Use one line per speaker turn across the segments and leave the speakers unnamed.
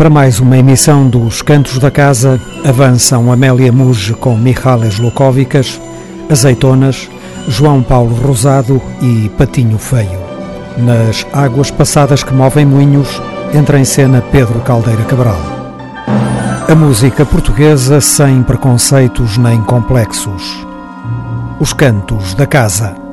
Para mais uma emissão dos Cantos da Casa, avançam Amélia Muge com Michales Lukovicas, Azeitonas, João Paulo Rosado e Patinho Feio. Nas águas passadas que movem moinhos, entra em cena Pedro Caldeira Cabral. A música portuguesa sem preconceitos nem complexos. Os Cantos da Casa.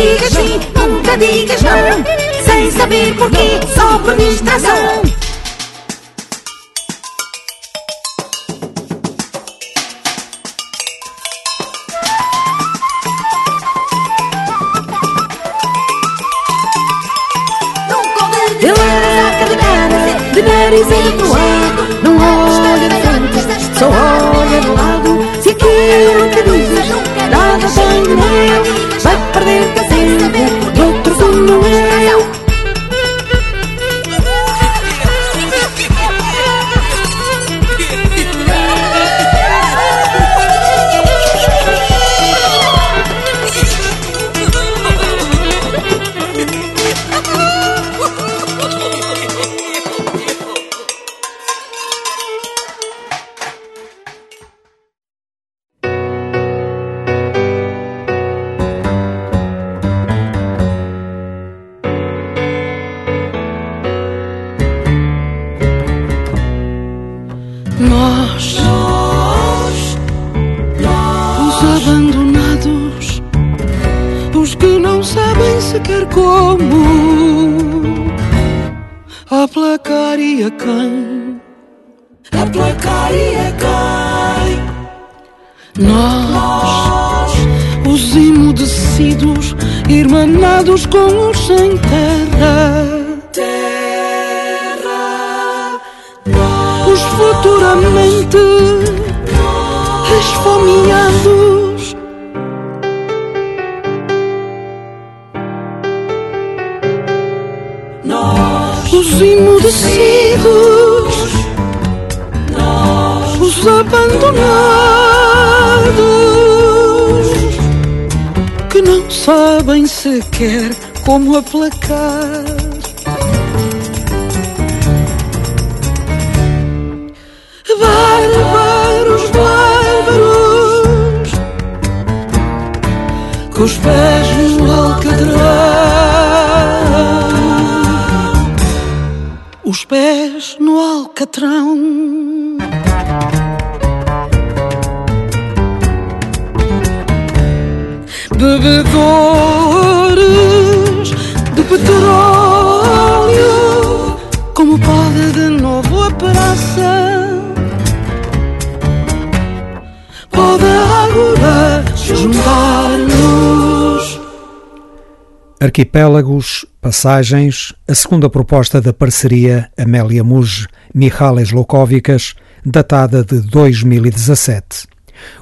digas sim, nunca digas não, sem saber porquê, só por distração. Ele anda cadeirada de nariz entoado, não olha de frente, só olha no lado, se aquilo decirte, decirte,
Arquipélagos, Passagens, a segunda proposta da parceria Amélia Muge, Michales Lokovicas, datada de 2017.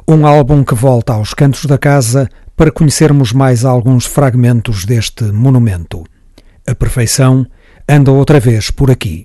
Um álbum que volta aos cantos da casa para conhecermos mais alguns fragmentos deste monumento. A perfeição anda outra vez por aqui.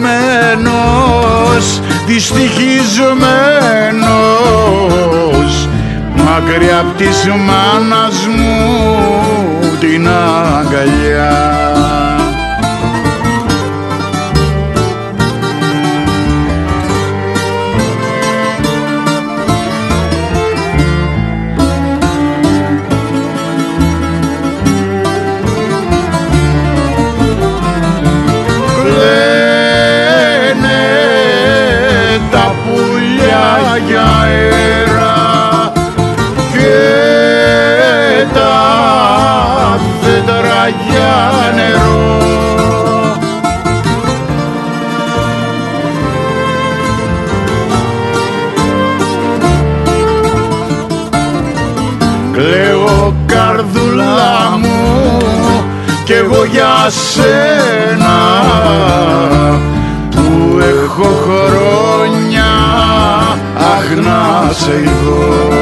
Περιπλανωμένος δυστυχισμένος. Μακριά απ' της μάνας μου την αγκαλιά για σένα που έχω χρόνια αχ να σε ειδώ.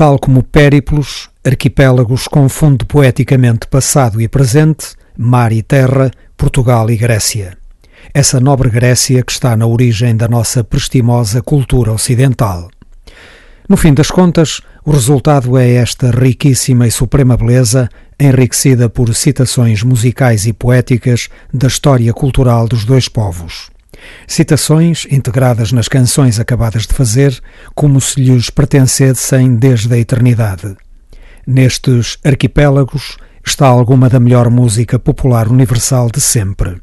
Tal como Périplos, Arquipélagos confunde poeticamente passado e presente, mar e terra, Portugal e Grécia. Essa nobre Grécia que está na origem da nossa prestimosa cultura ocidental. No fim das contas, o resultado é esta riquíssima e suprema beleza, enriquecida por citações musicais e poéticas da história cultural dos dois povos. Citações integradas nas canções acabadas de fazer, como se lhes pertencessem desde a eternidade. Nestes arquipélagos está alguma da melhor música popular universal de sempre.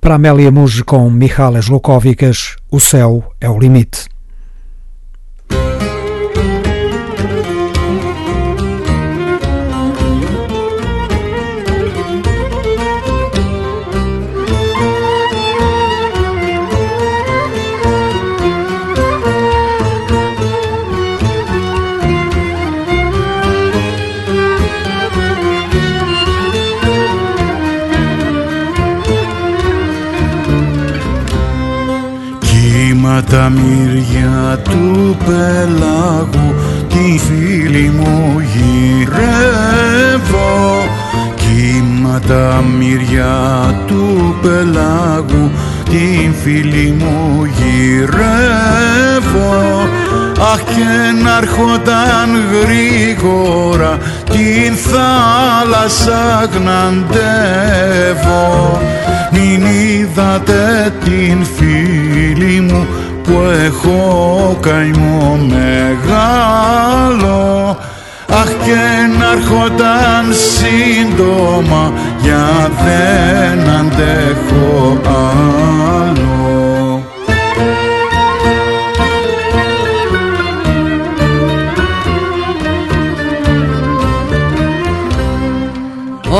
Para Amélia Muge com Mihalas Lukovicas, o céu é o limite.
Τα μύρια του πελάγου τη φίλη μου γυρεύω. Κύμα τα μύρια του πελάγου την φίλη μου γυρεύω Αχ και να έρχονταν γρήγορα την θάλασσα γναντεύω. Μην είδατε την φίλη μου που έχω καημό μεγάλο. Αχ και να έρχονταν σύντομα για δεν αντέχω άλλο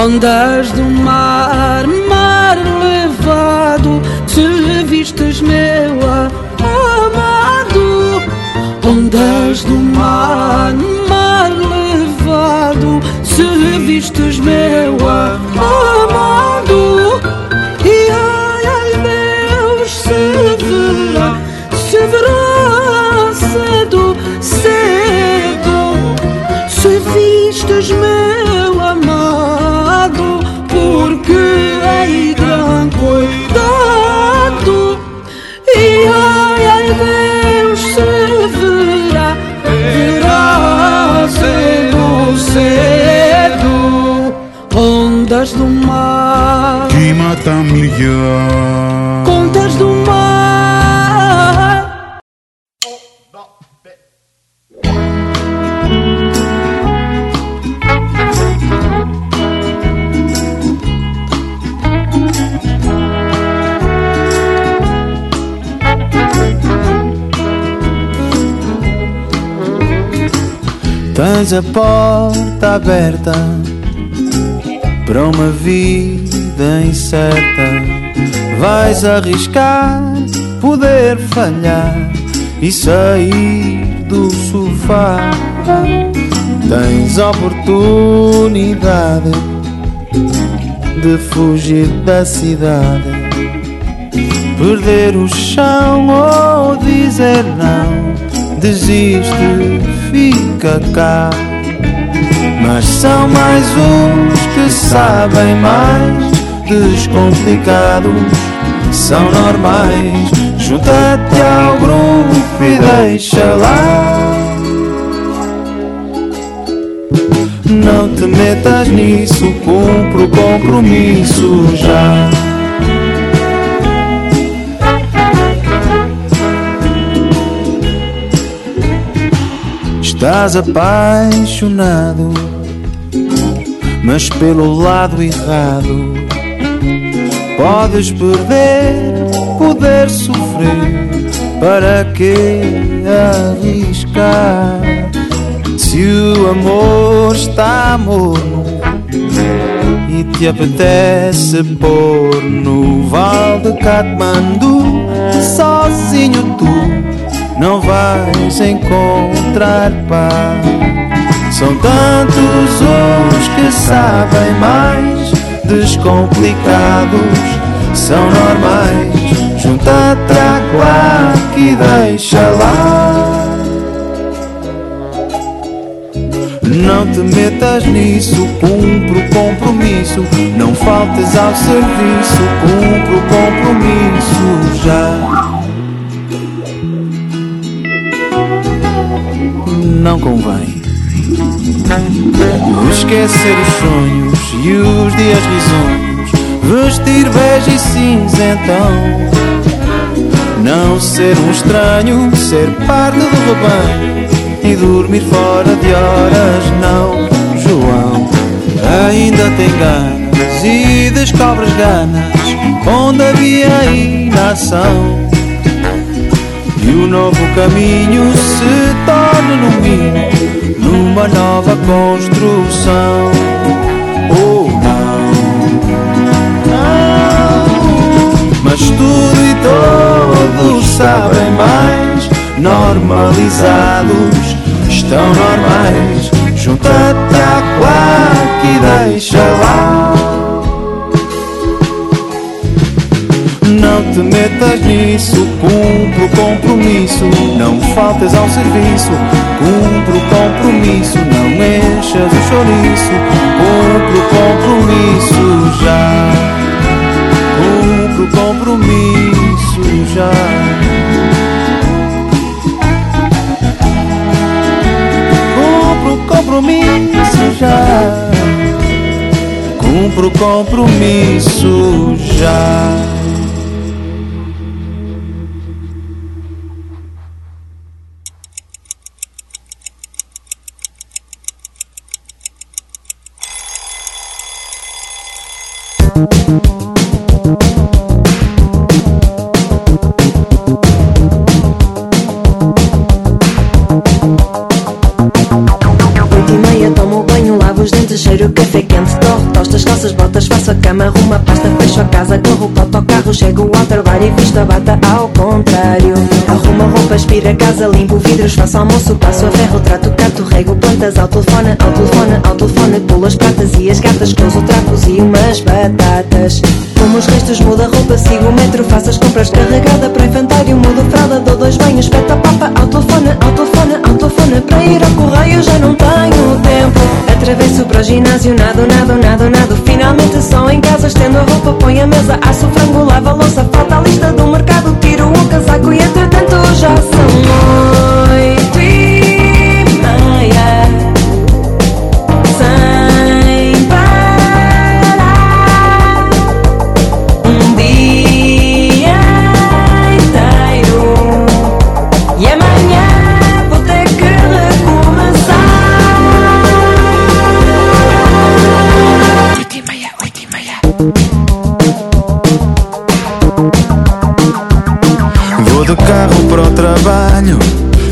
Ondas do mar, mar levado, se vistes meu ondas do mar, mar levado, se vistes meu amado,
mata milhão.
contas do mar.
Tens a porta aberta para uma vida incerta. Vais arriscar poder falhar e sair do sofá. Tens oportunidade de fugir da cidade perder o chão ou dizer não, desiste, fica cá. Mas são mais uns que sabem mais, descomplicados, são normais. Junta-te ao grupo e deixa lá. Não te metas nisso, cumpro o compromisso já. Estás apaixonado, mas pelo lado errado. Podes perder, poder sofrer, para que arriscar? Se o amor está morno e te apetece pôr no Val de Katmandu, sozinho tu não vais encontrar paz. São tantos os que sabem mais, descomplicados, são normais. Junta-te à claque e deixa lá. Não te metas nisso, cumpre o compromisso. Não faltes ao serviço, cumpre o compromisso já. não convém. Esquecer os sonhos e os dias risonhos, vestir bege e cinzentão. Não ser um estranho, ser parte do rebanho e dormir fora de horas, não, João. Ainda tem ganas e descobres ganas onde havia inação. E o novo caminho se torna no mínimo numa nova construção. Oh não, não, mas tudo e todos sabem mais, normalizados, estão normais. Junta-te à claque e deixa lá. Não te metas nisso, cumpre o compromisso. Não faltes ao serviço, cumpre o compromisso. Não enchas o chouriço, cumpre o compromisso já. Cumpre o compromisso já. Compromisso já. Cumpre o compromisso já.
Trabalho e visto a bata ao contrário. Arrumo a roupa, aspiro a casa, limpo vidros, faço almoço, passo a ferro, trato, canto, rego plantas, ao telefone, ao telefone, ao telefone, pulo as pratas e as gatas, cruzo trapos e umas batatas. Como os restos, muda a roupa, sigo o metro, faço as compras, carregada para infantário, mudo fralda, dou dois banhos, peta papa, ao telefone, ao telefone, ao telefone, para ir ao correio já não tenho tempo. Atravesso para o ginásio, nado, nado, nado, nado, finalmente só em casa, estendo a roupa, põe a mesa, aço o frango, lava a louça, falta a lista do mercado, tiro o casaco e entretanto já são oito
carro para o trabalho,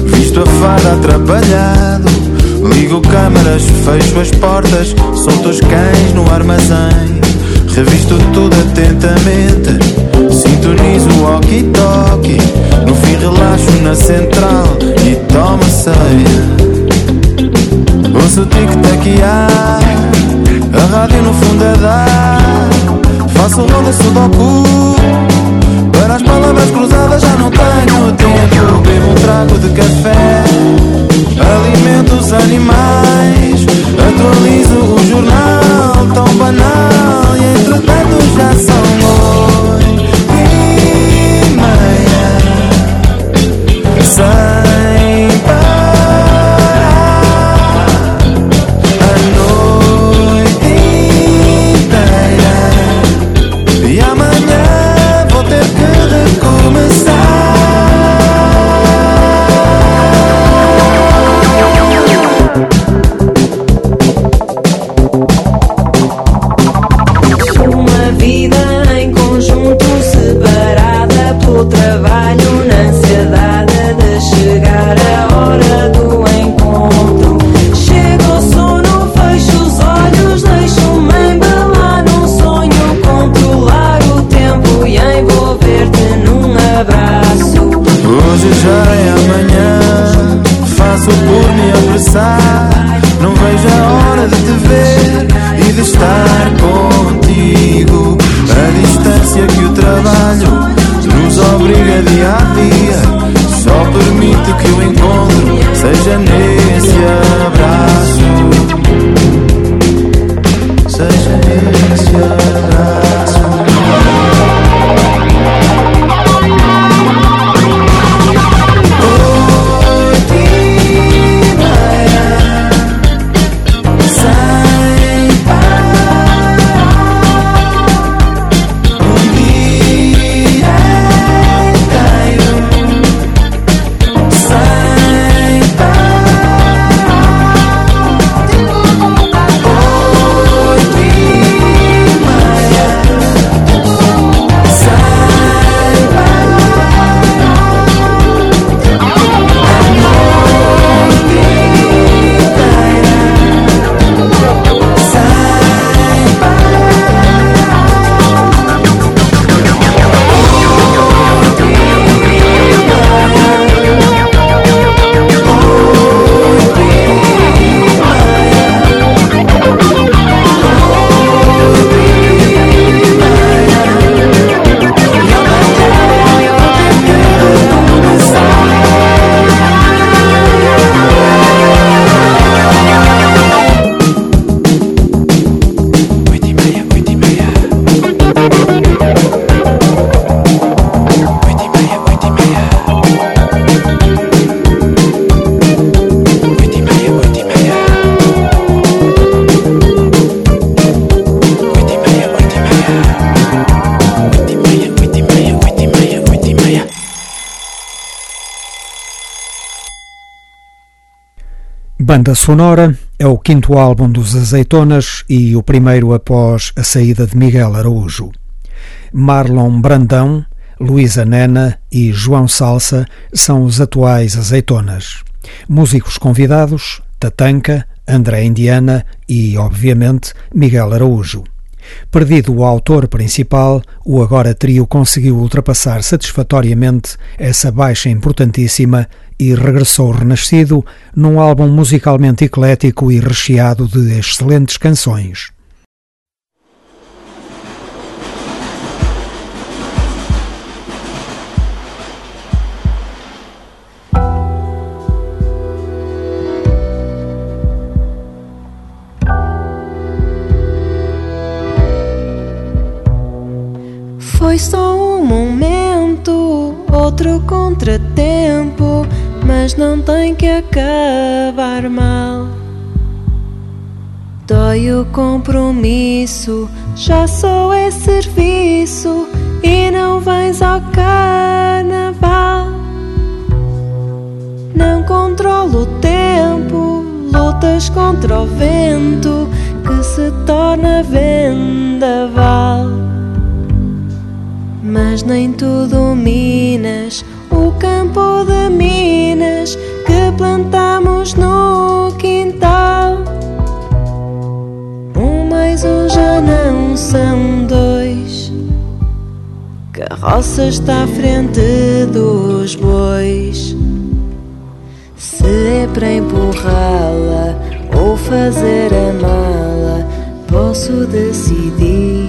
visto a fada atrapalhado. Ligo câmaras, fecho as portas, solto os cães no armazém. Revisto tudo atentamente, sintonizo o walkie-talkie. No fim, relaxo na central e tomo ceia. Ouço o tic-tac-ar, a rádio no fundo a dar. Faço ronda sudoku palavras cruzadas já não tenho tempo. Bebo um trago de café, alimento os animais, atualizo o jornal tão banal e entretanto já são
Banda Sonora é o quinto álbum dos Azeitonas e o primeiro após a saída de Miguel Araújo. Marlon Brandão, Luísa Nena e João Salsa são os atuais Azeitonas. Músicos convidados: Tatanka, André Indiana e, obviamente, Miguel Araújo. Perdido o autor principal, o agora trio conseguiu ultrapassar satisfatoriamente essa baixa importantíssima e regressou renascido num álbum musicalmente eclético e recheado de excelentes canções.
Foi só um momento, outro contratempo mas não tem que acabar mal. Dói o compromisso, já só é serviço e não vais ao carnaval. Não controlo o tempo, lutas contra o vento que se torna vendaval. Mas nem tu dominas o campo de minas que plantamos no quintal. Um mais um já não são dois. Carroça está à frente dos bois. Se é para empurrá-la ou fazer a mala, posso decidir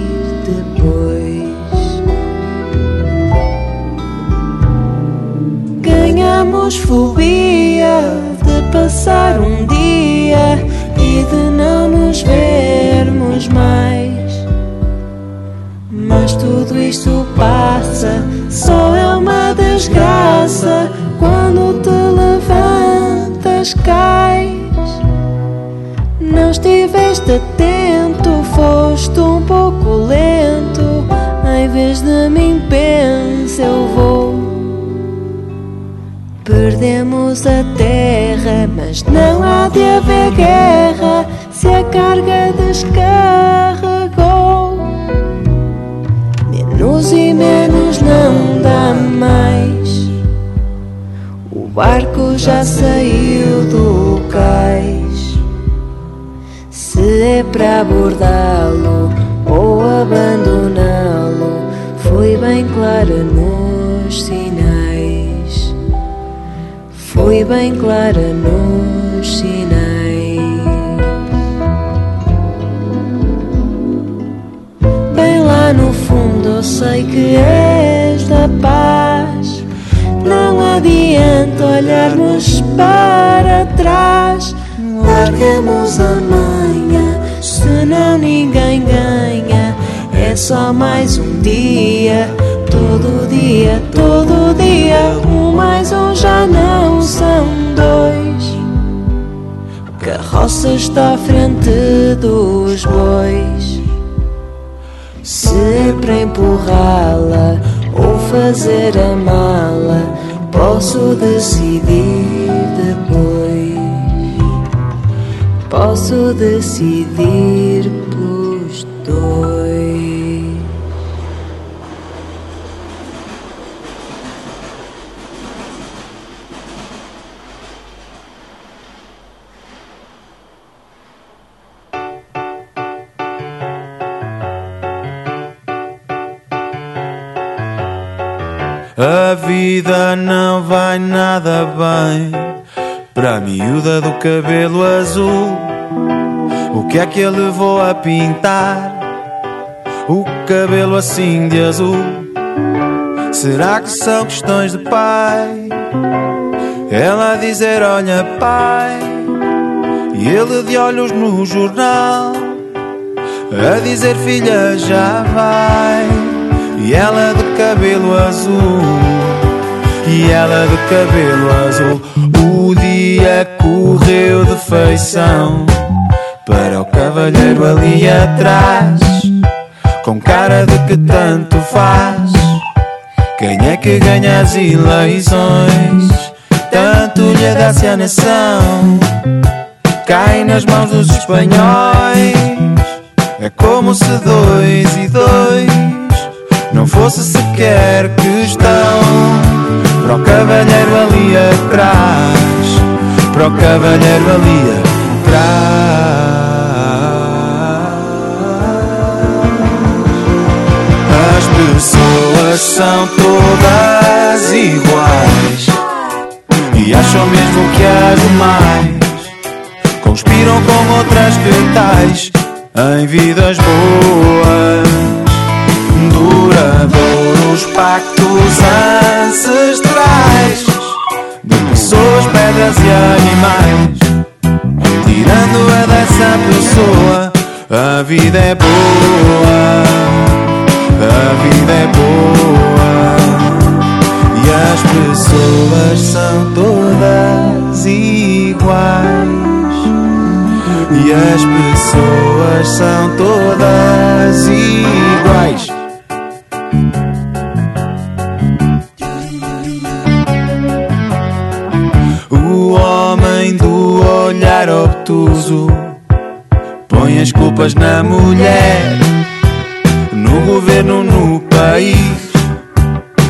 Temos fobia de passar um dia e de não nos vermos mais. Mas tudo isto passa, só é uma desgraça quando te levantas, cais. Não estiveste atento, foste um pouco lento, em vez de me impedir. Perdemos a terra, mas não há de haver guerra se a carga descarregou. Menos e menos não dá mais. O barco já saiu do cais. Se é para abordá-lo ou abandoná-lo, foi bem clara nos Foi bem clara nos sinais. Bem lá no fundo eu sei que és da paz. Não adianta olharmos para trás. Larguemos a manha, senão ninguém ganha. É só mais um dia, todo dia, todo dia. Um mais um já não são dois. Carroça está à frente dos bois. Se para empurrá-la ou fazer a mala, posso decidir depois. Posso decidir pros dois.
A vida não vai nada bem para a miúda do cabelo azul. O que é que ele levou a pintar o cabelo assim de azul? Será que são questões de pai? Ela a dizer: Olha, pai, e ele de olhos no jornal a dizer: Filha, já vai. E ela de cabelo azul, e ela de cabelo azul. O dia correu de feição para o cavalheiro ali atrás, com cara de que tanto faz. Quem é que ganha as eleições? Tanto lhe dá-se a nação, cai nas mãos dos espanhóis. É como se dois e dois não fosse sequer questão para o cavalheiro ali atrás, para o cavalheiro ali atrás. As pessoas são todas iguais. E acham mesmo que as demais. Conspiram com outras que tais. Em vidas boas duradouros pactos ancestrais de pessoas, pedras e animais. Tirando-a dessa pessoa, a vida é boa, a vida é boa. E as pessoas são todas iguais. E as pessoas são todas iguais. Olhar obtuso. Põe as culpas na mulher, no governo, no país,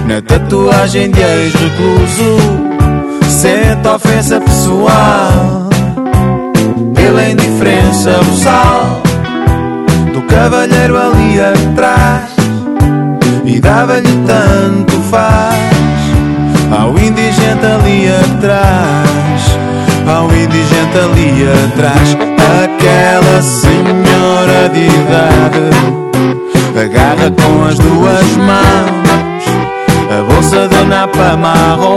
na tatuagem de ex-recluso. Sente ofensa pessoal pela indiferença boçal do cavalheiro ali atrás. E dava-lhe tanto faz ao indigente ali atrás, ao indigente ali atrás, aquela senhora de idade agarra com as duas mãos a bolsa de napa marrom,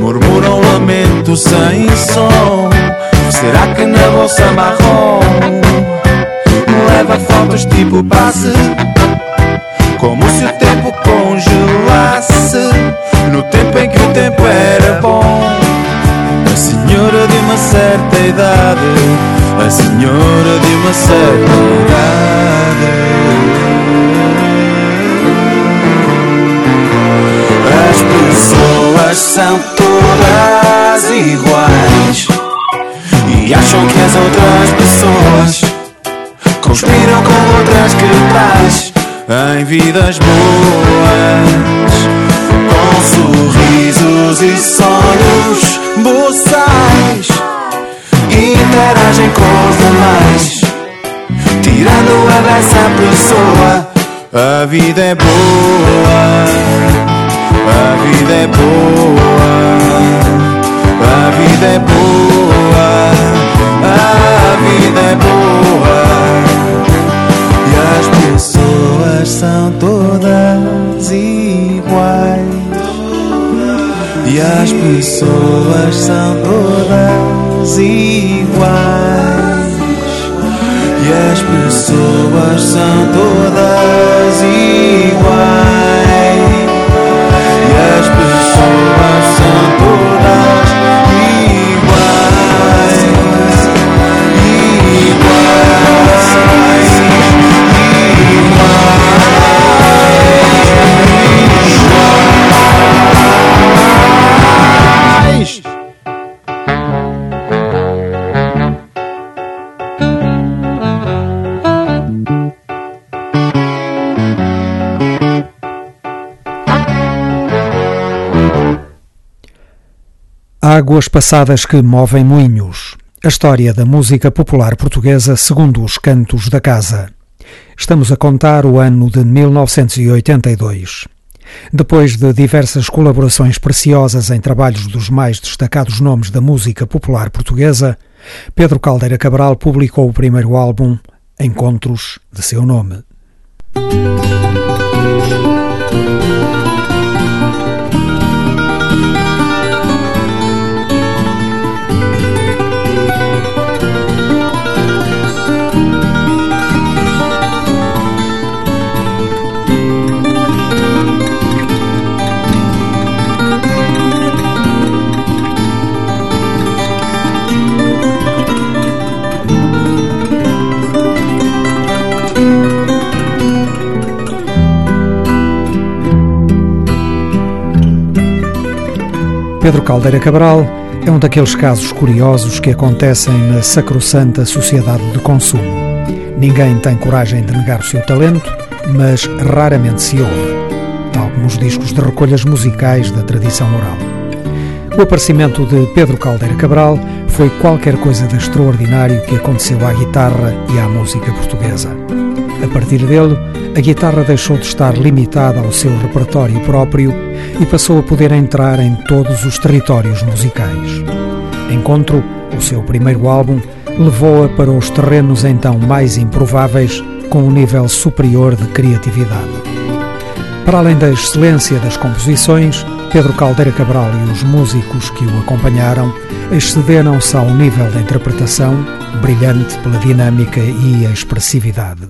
murmura um lamento sem som. Será que na bolsa marrom leva fotos tipo passe? Como se o tempo congelasse no tempo em que o tempo era bom. A senhora de uma certa idade, a senhora de uma certa idade. As pessoas são todas iguais e acham que as outras pessoas conspiram com outras que tais em vidas boas, com sorrisos e sonhos boçais, interagem com os demais, tirando a dessa pessoa. A vida é boa, a vida é boa, a vida é boa, a vida é boa. E as pessoas são todas iguais. E as pessoas são todas iguais. E as pessoas são todas iguais.
Águas passadas que movem moinhos. A história da música popular portuguesa segundo os cantos da casa. Estamos a contar o ano de 1982. Depois de diversas colaborações preciosas em trabalhos dos mais destacados nomes da música popular portuguesa, Pedro Caldeira Cabral publicou o primeiro álbum, Encontros, de seu nome. Pedro Caldeira Cabral é um daqueles casos curiosos que acontecem na sacrossanta sociedade de consumo. Ninguém tem coragem de negar o seu talento, mas raramente se ouve, tal como os discos de recolhas musicais da tradição oral. O aparecimento de Pedro Caldeira Cabral foi qualquer coisa de extraordinário que aconteceu à guitarra e à música portuguesa. A partir dele, a guitarra deixou de estar limitada ao seu repertório próprio e passou a poder entrar em todos os territórios musicais. Encontro, o seu primeiro álbum, levou-a para os terrenos então mais improváveis, com um nível superior de criatividade. Para além da excelência das composições, Pedro Caldeira Cabral e os músicos que o acompanharam excederam-se ao nível da interpretação, brilhante pela dinâmica e a expressividade.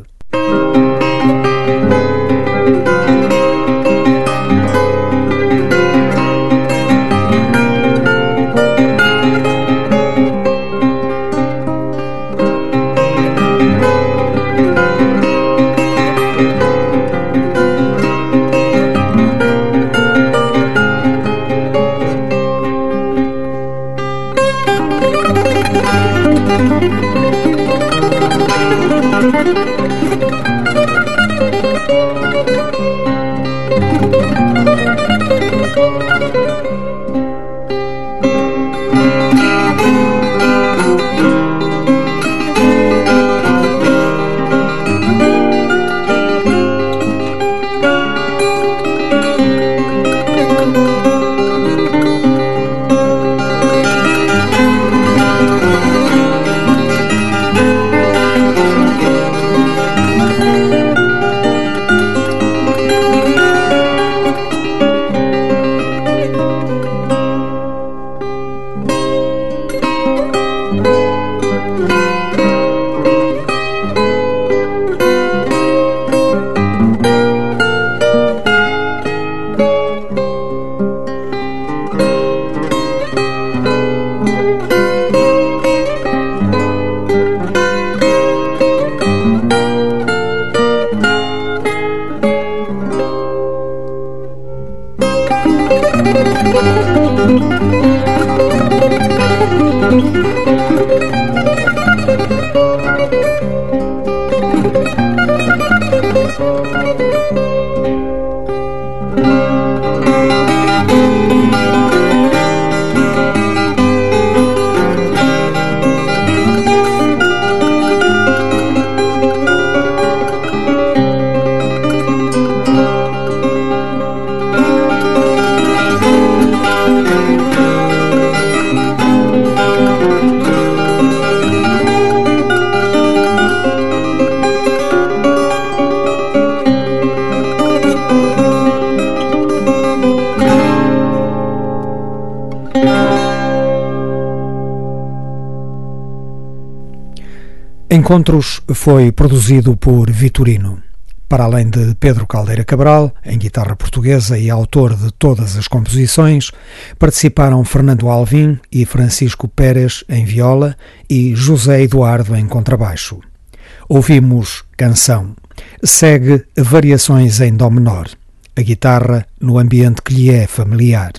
Encontros foi produzido por Vitorino. Para além de Pedro Caldeira Cabral, em guitarra portuguesa e autor de todas as composições, participaram Fernando Alvim e Francisco Pérez em viola e José Eduardo em contrabaixo. Ouvimos Canção. Segue Variações em Dó menor. A guitarra no ambiente que lhe é familiar.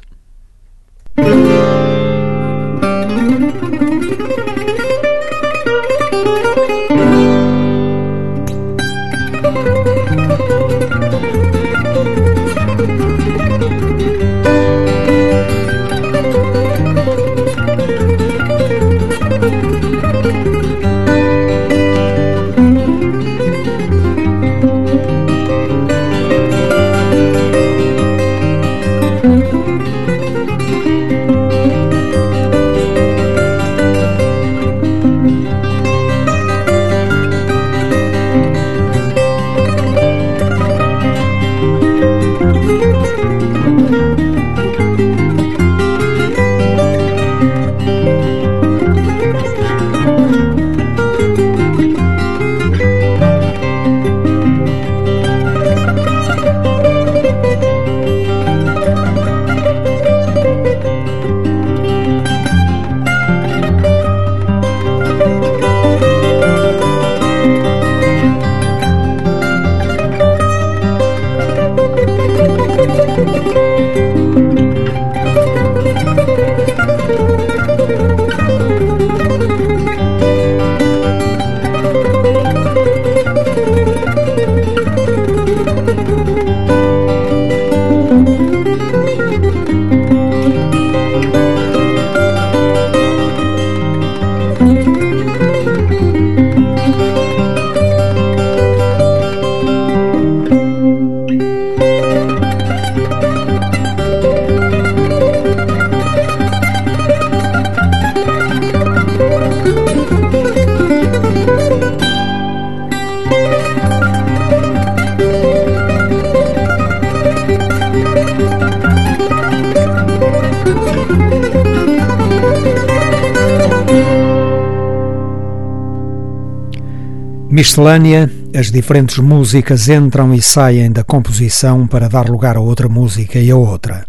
Miscelânea, as diferentes músicas entram e saem da composição para dar lugar a outra música e a outra,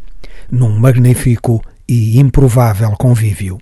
num magnífico e improvável convívio.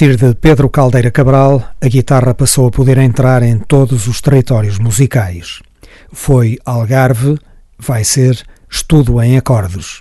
Partir de Pedro Caldeira Cabral, a guitarra passou a poder entrar em todos os territórios musicais. Foi Algarve, vai ser Estudo em Acordes.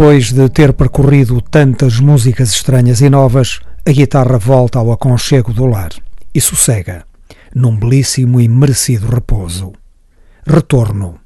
Depois de ter percorrido tantas músicas estranhas e novas, a guitarra volta ao aconchego do lar e sossega, num belíssimo e merecido repouso. Retorno.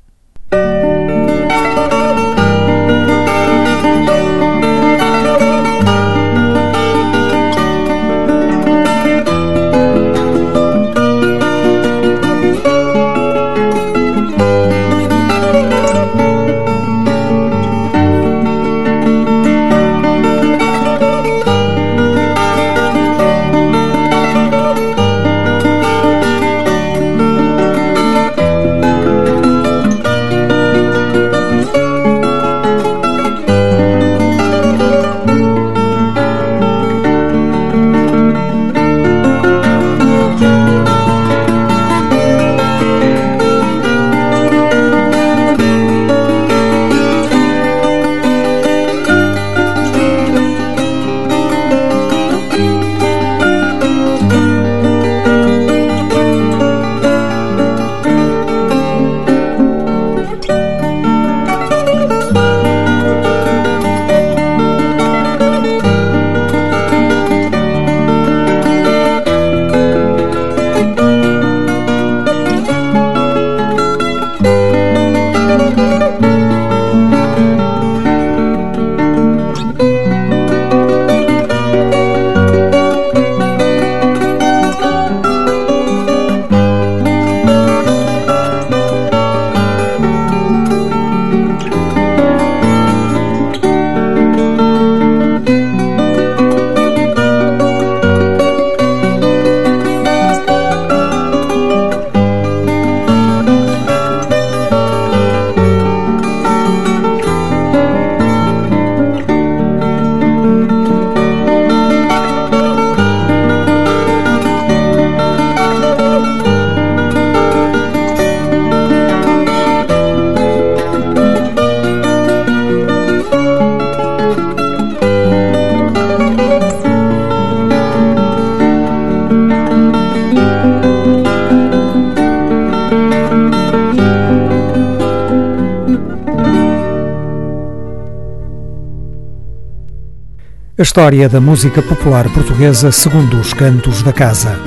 A história da música popular portuguesa segundo os cantos da casa.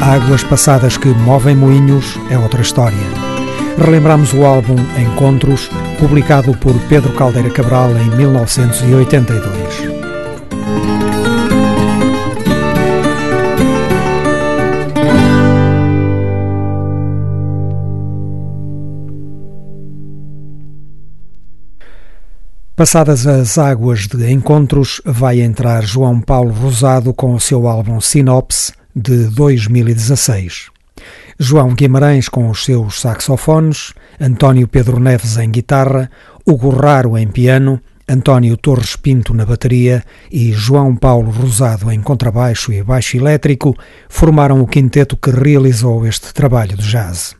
Águas passadas que movem moinhos é outra história. Relembramos o álbum Encontros, publicado por Pedro Caldeira Cabral em 1982. Passadas as águas de encontros, vai entrar João Paulo Rosado com o seu álbum Sinopse de 2016. João Guimarães com os seus saxofones, António Pedro Neves em guitarra, Hugo Raro em piano, António Torres Pinto na bateria e João Paulo Rosado em contrabaixo e baixo elétrico formaram o quinteto que realizou este trabalho de jazz.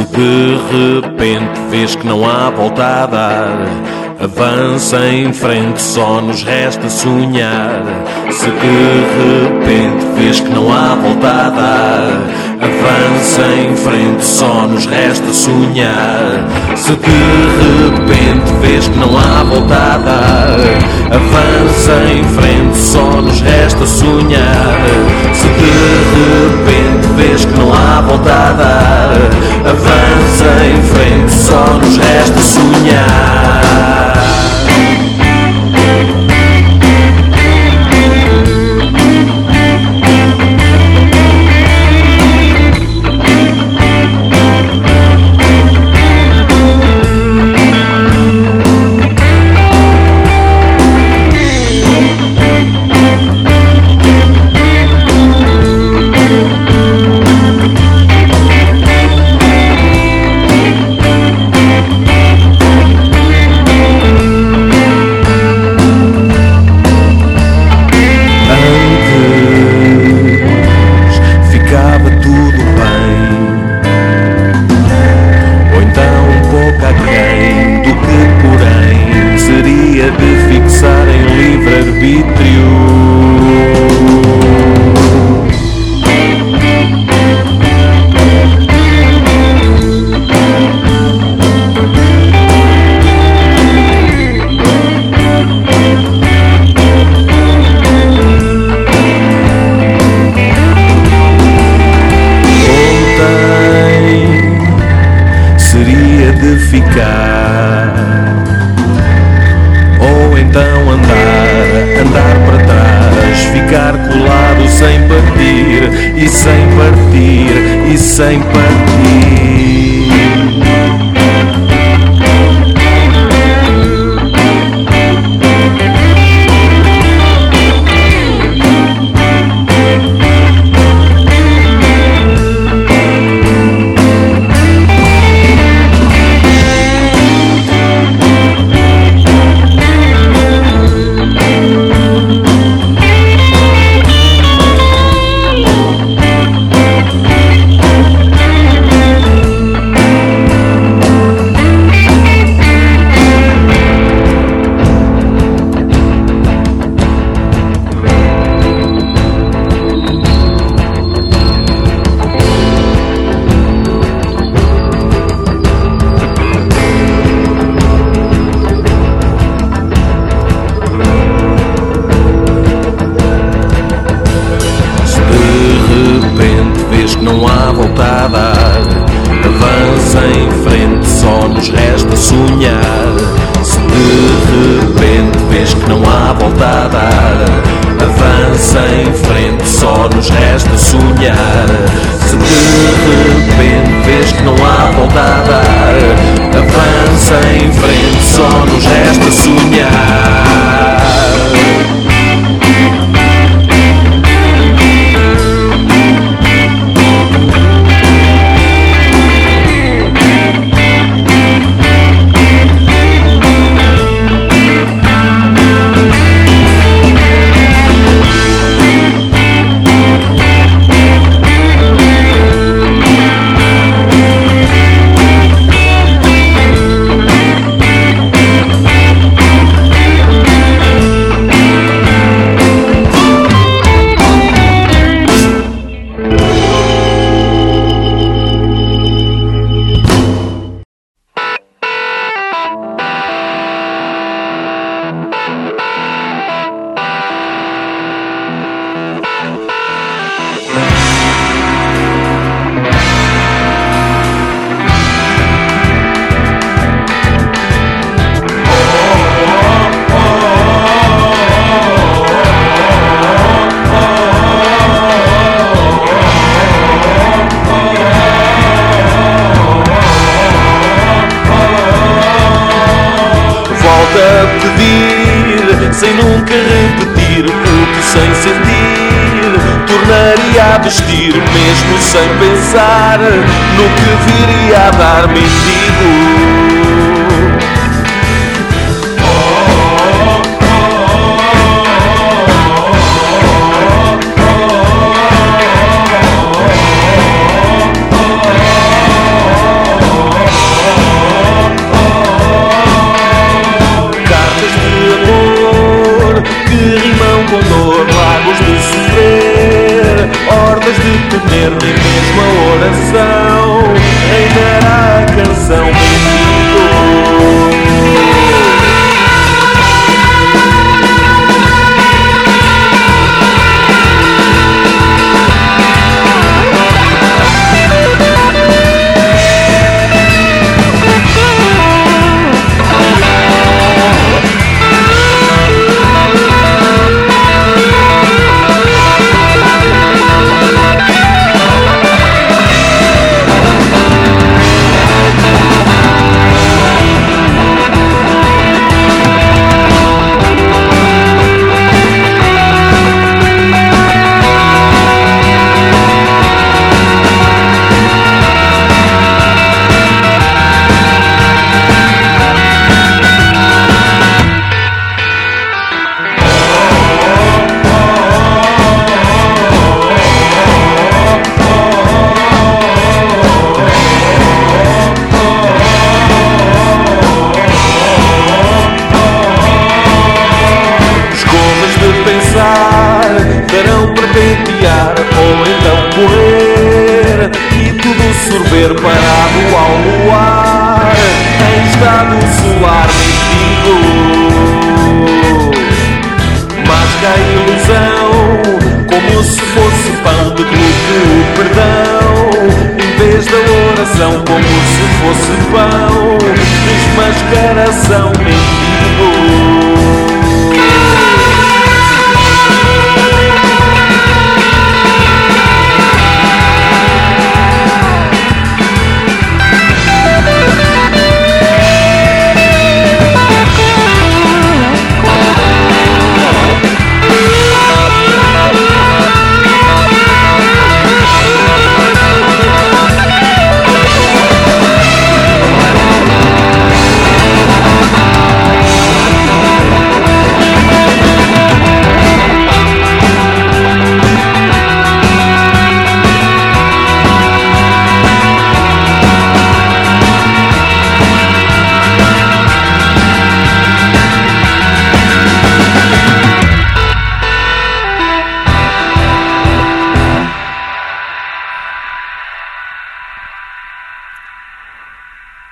Se de repente vês que não há volta a dar, avança em frente, só nos resta sonhar. Se de repente vês que não há volta a dar, avança em frente, só nos resta sonhar. Se de repente vês que não há volta a dar, avança em frente, só nos resta sonhar. Se de repente vês que não há volta a dar, avança em frente, só nos resta sonhar.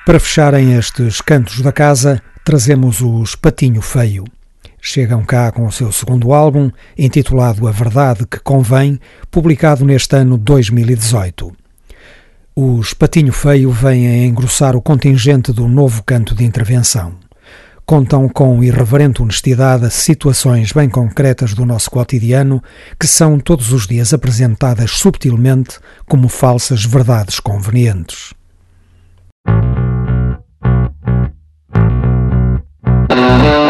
Para
fecharem estes cantos da casa, trazemos os Patinho Feio. Chegam cá com o seu segundo álbum, intitulado A Verdade que Convém, publicado neste ano 2018. Os Patinho Feio vêm a engrossar o contingente do novo canto de intervenção. Contam com irreverente honestidade situações bem concretas do nosso cotidiano que são todos os dias apresentadas subtilmente como falsas verdades convenientes. Mm-hmm.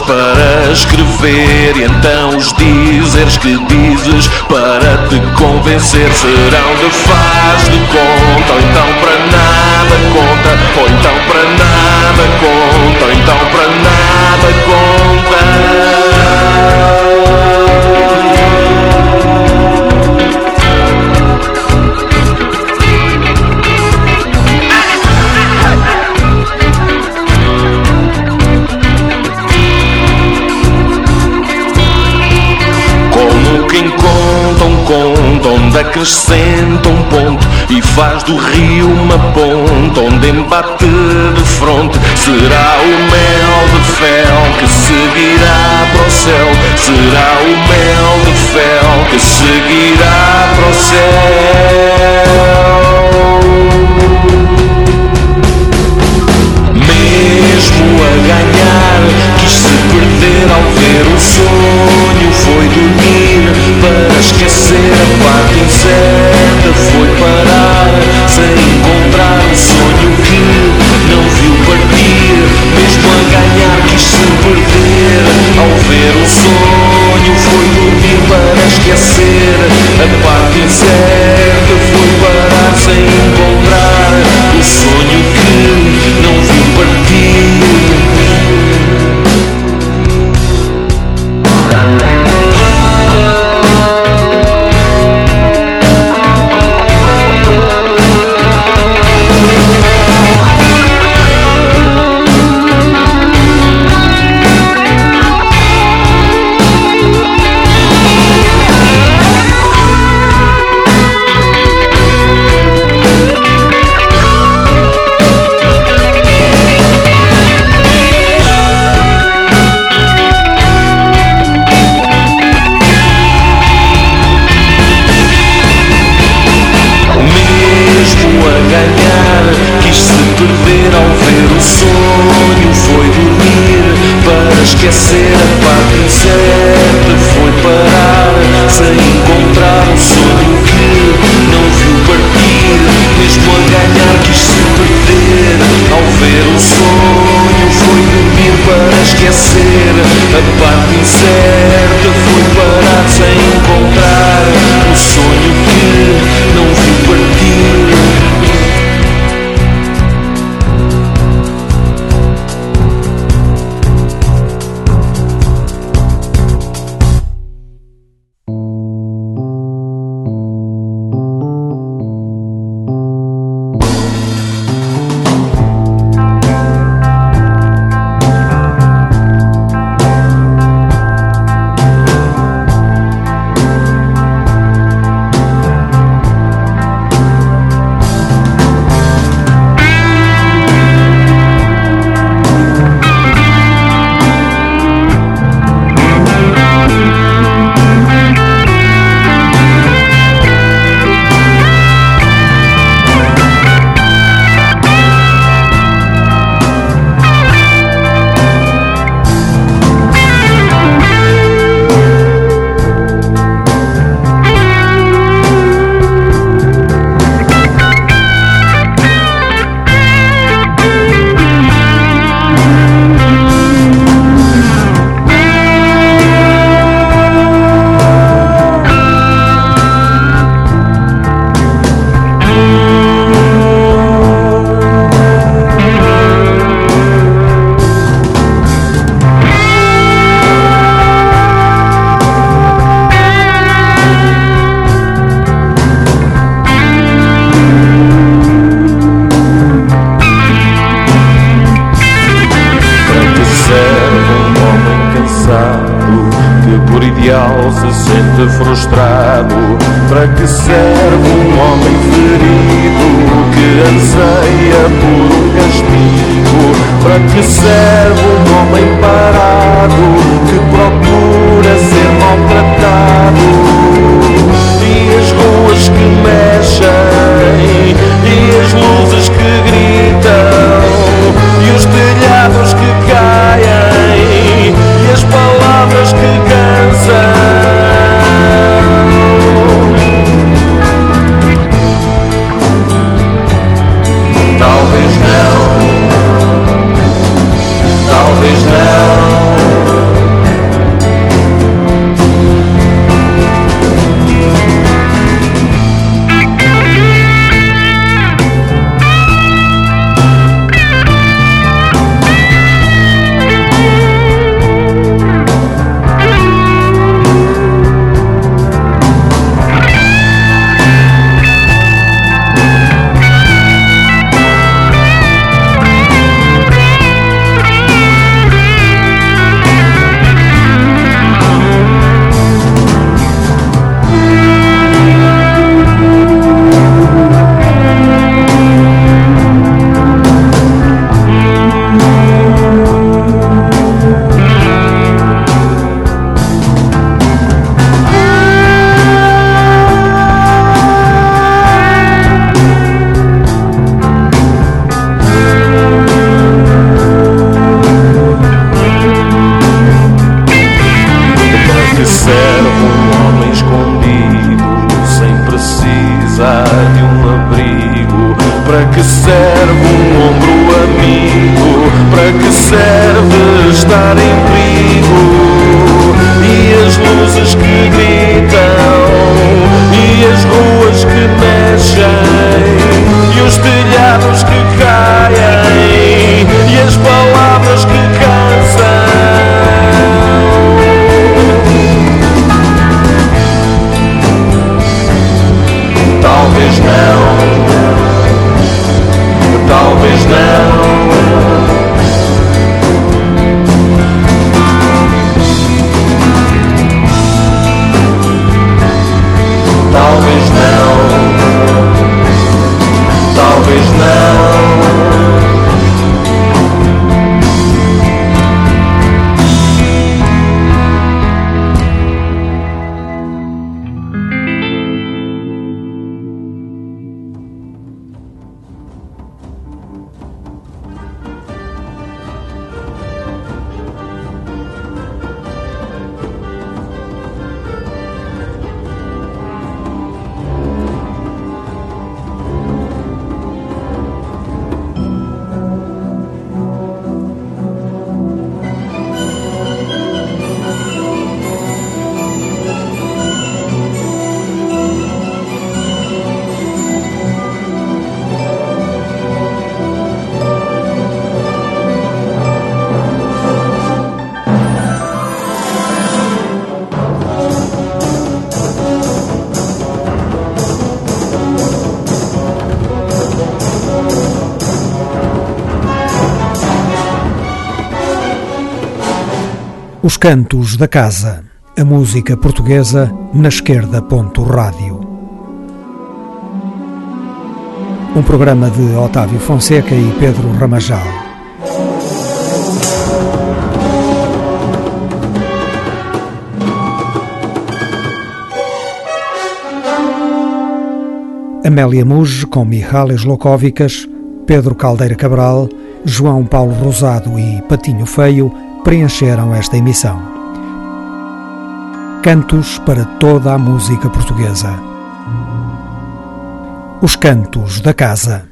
Para escrever E então os dizeres que dizes para te convencer. Serão de faz de conta Ou então para nada conta Ou então para nada conta Ou então para nada conta acrescenta um ponto e faz do rio uma ponta onde embate de fronte. Será o mel de fel que seguirá para o céu. Será o mel de fel que seguirá para o céu. mesmo a ganhar. Quis se perder ao ver o sonho. certa foi parar sem encontrar o um sonho que não viu partir, mesmo a ganhar quis se perder. Ao ver o sonho foi dormir para esquecer, a parte certa foi parar sem encontrar.
Cantos da Casa, a música portuguesa na esquerda. Rádio. Um programa de Otávio Fonseca e Pedro Ramajal. Amélia Muge com Mihalis Lokovicas, Pedro Caldeira Cabral, João Paulo Rosado e Patinho Feio preencheram esta emissão. Cantos para toda a música portuguesa. Os Cantos da Casa.